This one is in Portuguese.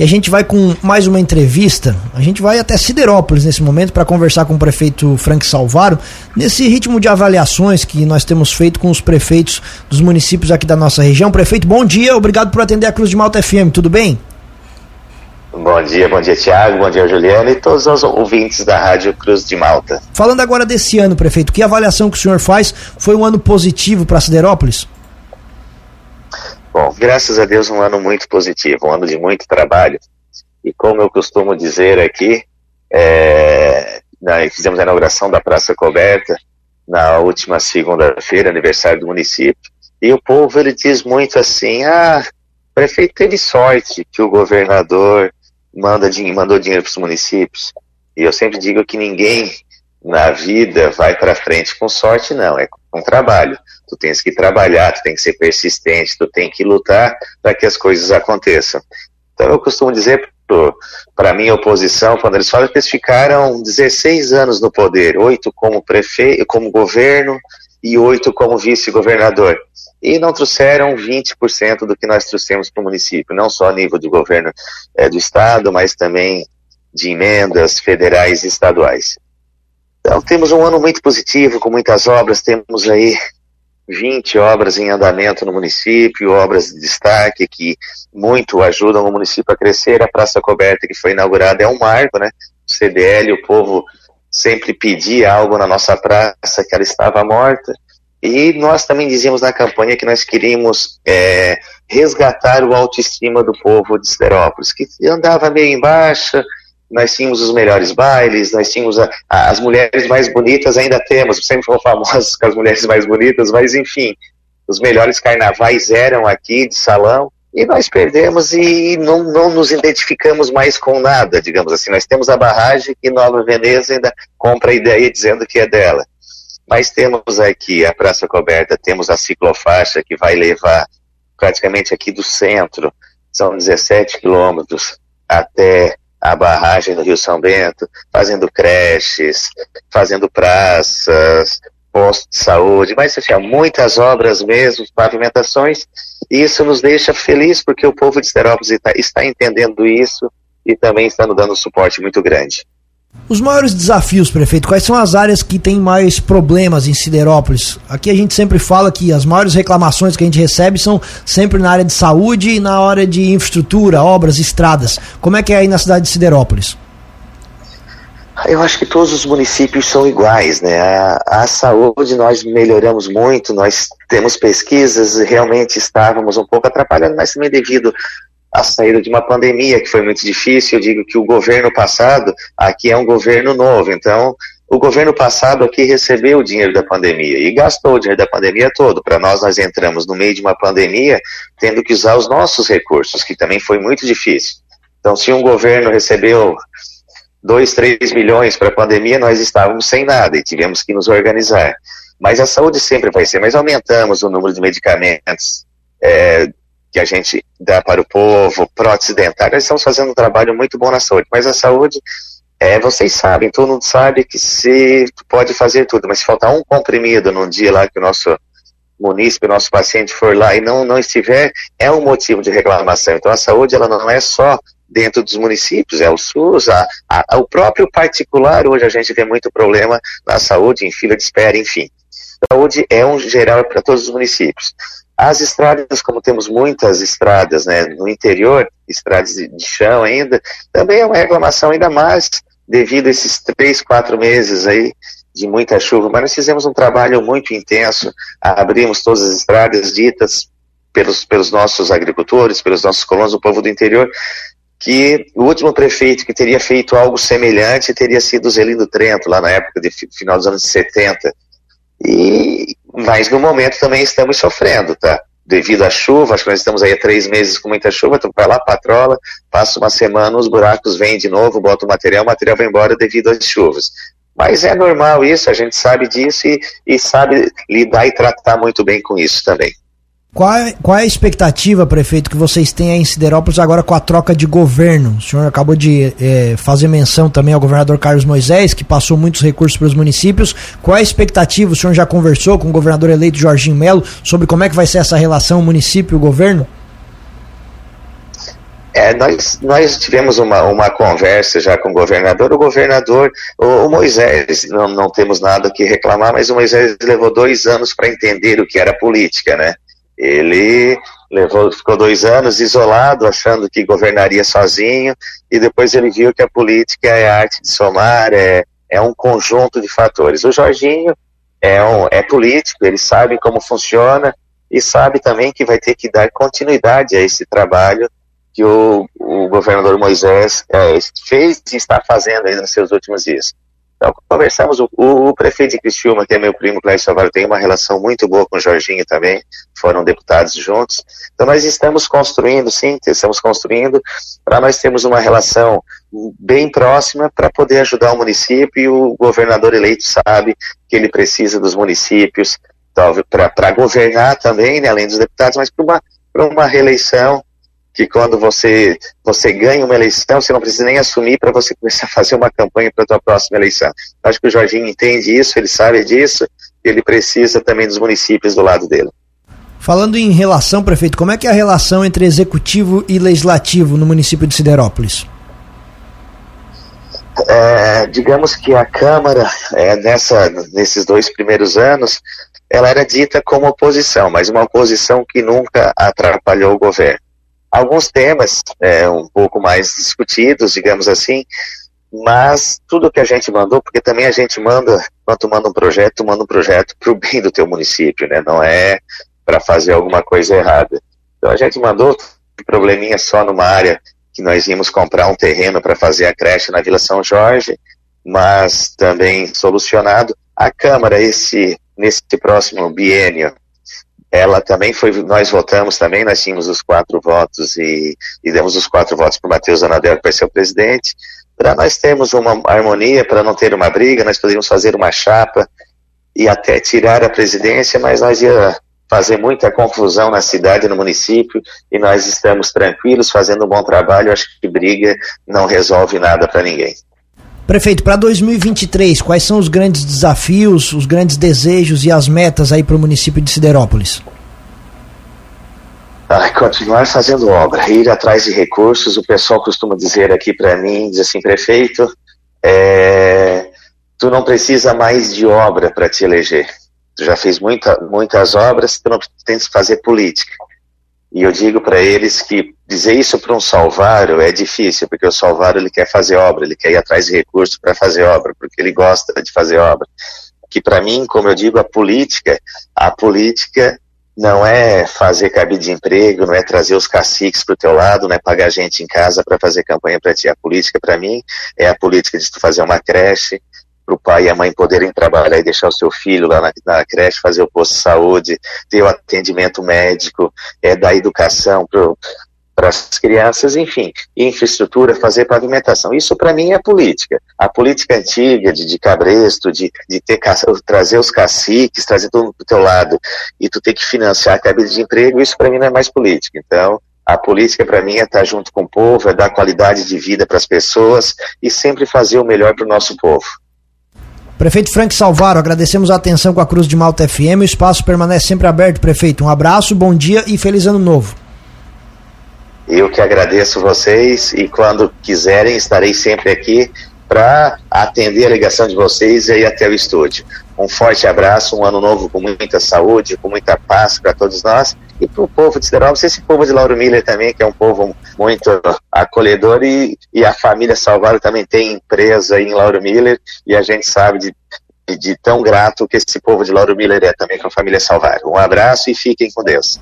E a gente vai com mais uma entrevista. A gente vai até Siderópolis nesse momento para conversar com o prefeito Frank Salvaro, nesse ritmo de avaliações que nós temos feito com os prefeitos dos municípios aqui da nossa região. Prefeito, bom dia, obrigado por atender a Cruz de Malta FM, tudo bem? Bom dia, bom dia Tiago, bom dia Juliana e todos os ouvintes da Rádio Cruz de Malta. Falando agora desse ano, prefeito, que avaliação que o senhor faz? Foi um ano positivo para Siderópolis? Bom, graças a Deus um ano muito positivo, um ano de muito trabalho. E como eu costumo dizer aqui, é, nós fizemos a inauguração da Praça Coberta na última segunda-feira, aniversário do município, e o povo ele diz muito assim, ah, o prefeito teve sorte que o governador manda, mandou dinheiro para os municípios. E eu sempre digo que ninguém na vida vai para frente com sorte, não, é com trabalho tu tens que trabalhar, tu tem que ser persistente, tu tem que lutar para que as coisas aconteçam. Então eu costumo dizer para minha oposição, quando eles falam que eles ficaram 16 anos no poder, oito como prefeito, como governo e oito como vice-governador. E não trouxeram 20% do que nós trouxemos para o município, não só a nível de governo é, do estado, mas também de emendas federais e estaduais. Então temos um ano muito positivo, com muitas obras, temos aí 20 obras em andamento no município, obras de destaque que muito ajudam o município a crescer. A Praça Coberta que foi inaugurada é um marco, né? O CDL, o povo sempre pedia algo na nossa praça, que ela estava morta. E nós também dizíamos na campanha que nós queríamos é, resgatar o autoestima do povo de Siderópolis, que andava meio em baixa, nós tínhamos os melhores bailes, nós tínhamos a, a, as mulheres mais bonitas, ainda temos, sempre fomos famosos com as mulheres mais bonitas, mas enfim, os melhores carnavais eram aqui de salão, e nós perdemos e não, não nos identificamos mais com nada, digamos assim. Nós temos a barragem que Nova Veneza ainda compra a ideia dizendo que é dela. Mas temos aqui a Praça Coberta, temos a ciclofaixa que vai levar praticamente aqui do centro, são 17 quilômetros até a barragem do Rio São Bento, fazendo creches, fazendo praças, postos de saúde, mas há muitas obras mesmo, pavimentações, e isso nos deixa feliz porque o povo de Esterópolis está, está entendendo isso e também está nos dando um suporte muito grande. Os maiores desafios, prefeito, quais são as áreas que têm mais problemas em Siderópolis? Aqui a gente sempre fala que as maiores reclamações que a gente recebe são sempre na área de saúde e na área de infraestrutura, obras, estradas. Como é que é aí na cidade de Siderópolis? Eu acho que todos os municípios são iguais, né? A, a, saúde nós melhoramos muito, nós temos pesquisas, realmente estávamos um pouco atrapalhando, mas também devido a saída de uma pandemia que foi muito difícil. Eu digo que o governo passado aqui é um governo novo, então o governo passado aqui recebeu o dinheiro da pandemia e gastou o dinheiro da pandemia todo. Para nós, nós entramos no meio de uma pandemia tendo que usar os nossos recursos, que também foi muito difícil. Então, se um governo recebeu 2, 3 milhões para a pandemia, nós estávamos sem nada e tivemos que nos organizar. Mas a saúde sempre vai ser, mas aumentamos o número de medicamentos, é, que a gente dá para o povo, prótese dentária, nós estamos fazendo um trabalho muito bom na saúde, mas a saúde, é, vocês sabem, todo mundo sabe que se pode fazer tudo, mas se faltar um comprimido num dia lá que o nosso munícipe, o nosso paciente for lá e não, não estiver, é um motivo de reclamação. Então a saúde, ela não é só dentro dos municípios, é o SUS, a, a, o próprio particular, hoje a gente tem muito problema na saúde, em fila de espera, enfim. Saúde é um geral para todos os municípios. As estradas, como temos muitas estradas né, no interior, estradas de chão ainda, também é uma reclamação ainda mais devido a esses três, quatro meses aí de muita chuva. Mas nós fizemos um trabalho muito intenso, abrimos todas as estradas ditas pelos, pelos nossos agricultores, pelos nossos colonos, o povo do interior, que o último prefeito que teria feito algo semelhante teria sido Zelindo Trento, lá na época de final dos anos 70. E, mas no momento também estamos sofrendo, tá? Devido à chuva, acho que nós estamos aí há três meses com muita chuva, então vai lá, patrola, passa uma semana, os buracos vêm de novo, bota o material, o material vai embora devido às chuvas. Mas é normal isso, a gente sabe disso e, e sabe lidar e tratar muito bem com isso também. Qual é, qual é a expectativa, prefeito, que vocês têm em Siderópolis agora com a troca de governo? O senhor acabou de é, fazer menção também ao governador Carlos Moisés, que passou muitos recursos para os municípios. Qual é a expectativa? O senhor já conversou com o governador eleito Jorginho Melo sobre como é que vai ser essa relação município-governo? É, nós, nós tivemos uma, uma conversa já com o governador. O governador, o, o Moisés, não, não temos nada que reclamar, mas o Moisés levou dois anos para entender o que era política, né? Ele levou, ficou dois anos isolado, achando que governaria sozinho, e depois ele viu que a política é a arte de somar, é, é um conjunto de fatores. O Jorginho é, um, é político, ele sabe como funciona e sabe também que vai ter que dar continuidade a esse trabalho que o, o governador Moisés é, fez e está fazendo aí nos seus últimos dias. Então, conversamos, o, o, prefeito de Criciúma, que é meu primo Clécio Salvador, tem uma relação muito boa com o Jorginho também, foram deputados juntos. Então, nós estamos construindo, sim, estamos construindo, para nós termos uma relação bem próxima para poder ajudar o município e o governador eleito sabe que ele precisa dos municípios para governar também, né, além dos deputados, mas para uma, uma reeleição que quando você, você ganha uma eleição, você não precisa nem assumir para você começar a fazer uma campanha para a sua próxima eleição. Acho que o Jorginho entende isso, ele sabe disso, ele precisa também dos municípios do lado dele. Falando em relação, prefeito, como é que é a relação entre executivo e legislativo no município de Siderópolis? É, digamos que a Câmara, é, nessa, nesses dois primeiros anos, ela era dita como oposição, mas uma oposição que nunca atrapalhou o governo alguns temas é, um pouco mais discutidos, digamos assim, mas tudo que a gente mandou, porque também a gente manda, quando manda um projeto, manda um projeto para o bem do teu município, né? Não é para fazer alguma coisa errada. Então a gente mandou probleminha só numa área que nós íamos comprar um terreno para fazer a creche na Vila São Jorge, mas também solucionado. A Câmara, esse, nesse próximo biênio, ela também foi, nós votamos também, nós tínhamos os quatro votos e, e demos os quatro votos para o Matheus Anadel, que vai ser o presidente. Para nós termos uma harmonia, para não ter uma briga, nós poderíamos fazer uma chapa e até tirar a presidência, mas nós ia fazer muita confusão na cidade, no município, e nós estamos tranquilos, fazendo um bom trabalho. Acho que briga não resolve nada para ninguém. Prefeito, para 2023, quais são os grandes desafios, os grandes desejos e as metas aí para o município de Siderópolis? Ah, continuar fazendo obra, ir atrás de recursos. O pessoal costuma dizer aqui para mim, diz assim, prefeito, é, tu não precisa mais de obra para te eleger. Tu já fez muita, muitas obras, tu não tem que fazer política. E eu digo para eles que dizer isso para um salvário é difícil, porque o salvário ele quer fazer obra, ele quer ir atrás de recursos para fazer obra, porque ele gosta de fazer obra. Que para mim, como eu digo, a política, a política não é fazer cabide de emprego, não é trazer os caciques para o teu lado, não é pagar gente em casa para fazer campanha para ti. A política, para mim, é a política de tu fazer uma creche, para o pai e a mãe poderem trabalhar e deixar o seu filho lá na, na creche, fazer o posto de saúde, ter o atendimento médico, é da educação para as crianças, enfim, infraestrutura, fazer pavimentação. Isso para mim é política. A política antiga de, de cabresto, de, de ter, trazer os caciques, trazer tudo para o teu lado e tu ter que financiar a cabide de emprego, isso para mim não é mais política. Então, a política para mim é estar junto com o povo, é dar qualidade de vida para as pessoas e sempre fazer o melhor para o nosso povo. Prefeito Frank Salvaro, agradecemos a atenção com a Cruz de Malta FM. O espaço permanece sempre aberto, prefeito. Um abraço, bom dia e feliz ano novo. Eu que agradeço vocês e quando quiserem estarei sempre aqui para atender a ligação de vocês e ir até o estúdio. Um forte abraço, um ano novo com muita saúde, com muita paz para todos nós e para o povo de Siderópolis, esse povo de Lauro Miller também, que é um povo muito acolhedor e, e a família Salvador também tem empresa em Lauro Miller e a gente sabe de, de, tão grato que esse povo de Lauro Miller é também com a família Salvador. Um abraço e fiquem com Deus.